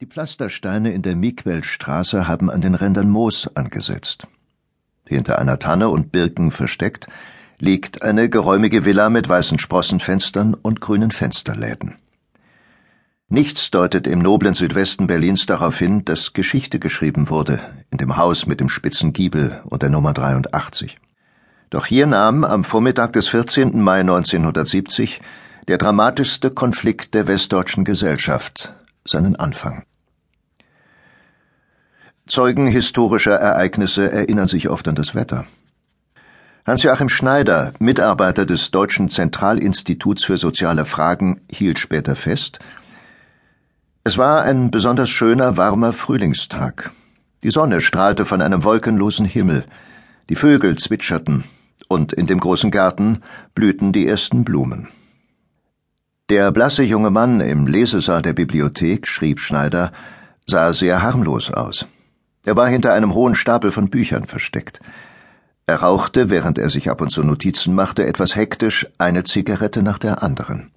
Die Pflastersteine in der Miquelstraße haben an den Rändern Moos angesetzt. Hinter einer Tanne und Birken versteckt liegt eine geräumige Villa mit weißen Sprossenfenstern und grünen Fensterläden. Nichts deutet im noblen Südwesten Berlins darauf hin, dass Geschichte geschrieben wurde in dem Haus mit dem spitzen Giebel und der Nummer 83. Doch hier nahm am Vormittag des 14. Mai 1970 der dramatischste Konflikt der westdeutschen Gesellschaft seinen Anfang. Zeugen historischer Ereignisse erinnern sich oft an das Wetter. Hans-Joachim Schneider, Mitarbeiter des Deutschen Zentralinstituts für soziale Fragen, hielt später fest, es war ein besonders schöner, warmer Frühlingstag. Die Sonne strahlte von einem wolkenlosen Himmel, die Vögel zwitscherten, und in dem großen Garten blühten die ersten Blumen. Der blasse junge Mann im Lesesaal der Bibliothek, schrieb Schneider, sah sehr harmlos aus. Er war hinter einem hohen Stapel von Büchern versteckt. Er rauchte, während er sich ab und zu Notizen machte, etwas hektisch eine Zigarette nach der anderen.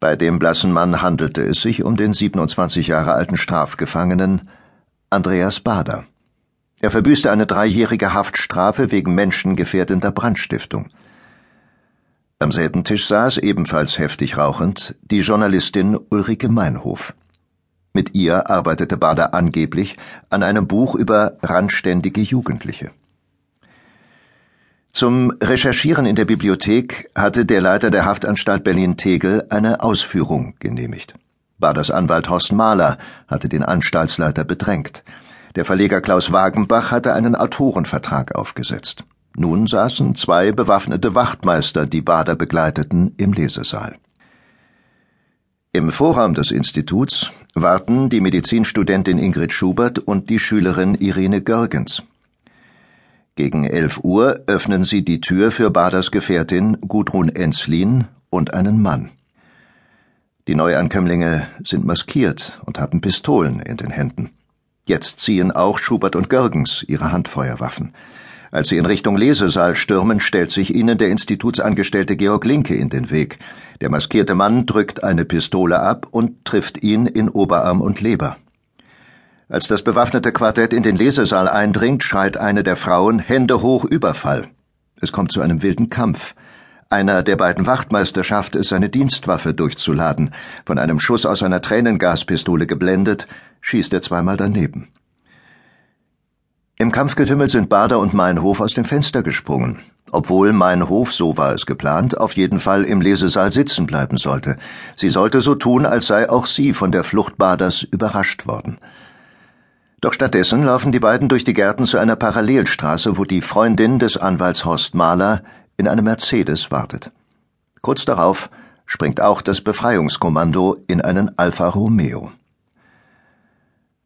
Bei dem blassen Mann handelte es sich um den 27 Jahre alten Strafgefangenen Andreas Bader. Er verbüßte eine dreijährige Haftstrafe wegen menschengefährdender Brandstiftung. Am selben Tisch saß, ebenfalls heftig rauchend, die Journalistin Ulrike Meinhof. Mit ihr arbeitete Bader angeblich an einem Buch über randständige Jugendliche. Zum Recherchieren in der Bibliothek hatte der Leiter der Haftanstalt Berlin-Tegel eine Ausführung genehmigt. Baders Anwalt Horst Mahler hatte den Anstaltsleiter bedrängt. Der Verleger Klaus Wagenbach hatte einen Autorenvertrag aufgesetzt. Nun saßen zwei bewaffnete Wachtmeister, die Bader begleiteten, im Lesesaal. Im Vorraum des Instituts warten die Medizinstudentin Ingrid Schubert und die Schülerin Irene Görgens. Gegen elf Uhr öffnen sie die Tür für Baders Gefährtin Gudrun Enslin und einen Mann. Die Neuankömmlinge sind maskiert und haben Pistolen in den Händen. Jetzt ziehen auch Schubert und Görgens ihre Handfeuerwaffen. Als sie in Richtung Lesesaal stürmen, stellt sich ihnen der Institutsangestellte Georg Linke in den Weg. Der maskierte Mann drückt eine Pistole ab und trifft ihn in Oberarm und Leber. Als das bewaffnete Quartett in den Lesesaal eindringt, schreit eine der Frauen Hände hoch Überfall. Es kommt zu einem wilden Kampf. Einer der beiden Wachtmeister schafft es, seine Dienstwaffe durchzuladen. Von einem Schuss aus einer Tränengaspistole geblendet, schießt er zweimal daneben. Im Kampfgetümmel sind Bader und Meinhof aus dem Fenster gesprungen, obwohl Meinhof, so war es geplant, auf jeden Fall im Lesesaal sitzen bleiben sollte. Sie sollte so tun, als sei auch sie von der Flucht Baders überrascht worden. Doch stattdessen laufen die beiden durch die Gärten zu einer Parallelstraße, wo die Freundin des Anwalts Horst Mahler in einem Mercedes wartet. Kurz darauf springt auch das Befreiungskommando in einen Alfa Romeo.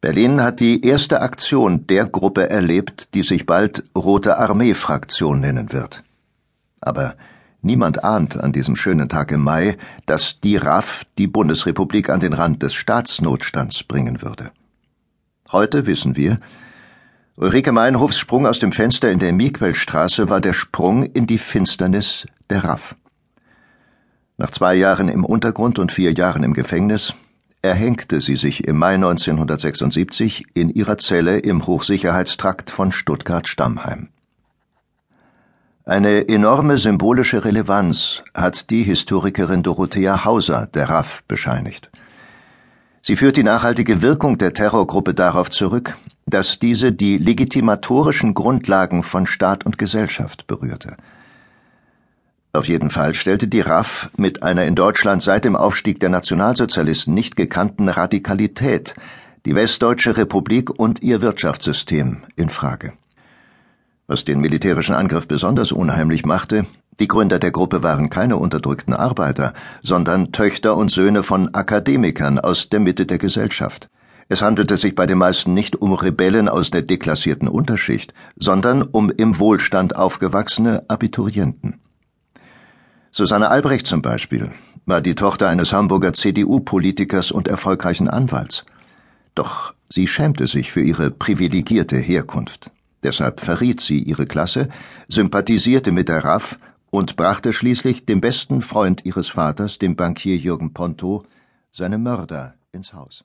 Berlin hat die erste Aktion der Gruppe erlebt, die sich bald Rote Armee-Fraktion nennen wird. Aber niemand ahnt an diesem schönen Tag im Mai, dass die RAF die Bundesrepublik an den Rand des Staatsnotstands bringen würde. Heute wissen wir, Ulrike Meinhofs Sprung aus dem Fenster in der Miquelstraße war der Sprung in die Finsternis der Raff. Nach zwei Jahren im Untergrund und vier Jahren im Gefängnis erhängte sie sich im Mai 1976 in ihrer Zelle im Hochsicherheitstrakt von Stuttgart-Stammheim. Eine enorme symbolische Relevanz hat die Historikerin Dorothea Hauser der RAF bescheinigt. Sie führt die nachhaltige Wirkung der Terrorgruppe darauf zurück, dass diese die legitimatorischen Grundlagen von Staat und Gesellschaft berührte. Auf jeden Fall stellte die RAF mit einer in Deutschland seit dem Aufstieg der Nationalsozialisten nicht gekannten Radikalität die Westdeutsche Republik und ihr Wirtschaftssystem in Frage. Was den militärischen Angriff besonders unheimlich machte, die Gründer der Gruppe waren keine unterdrückten Arbeiter, sondern Töchter und Söhne von Akademikern aus der Mitte der Gesellschaft. Es handelte sich bei den meisten nicht um Rebellen aus der deklassierten Unterschicht, sondern um im Wohlstand aufgewachsene Abiturienten. Susanne Albrecht zum Beispiel war die Tochter eines Hamburger CDU-Politikers und erfolgreichen Anwalts. Doch sie schämte sich für ihre privilegierte Herkunft. Deshalb verriet sie ihre Klasse, sympathisierte mit der RAF und brachte schließlich dem besten Freund ihres Vaters, dem Bankier Jürgen Ponto, seine Mörder ins Haus.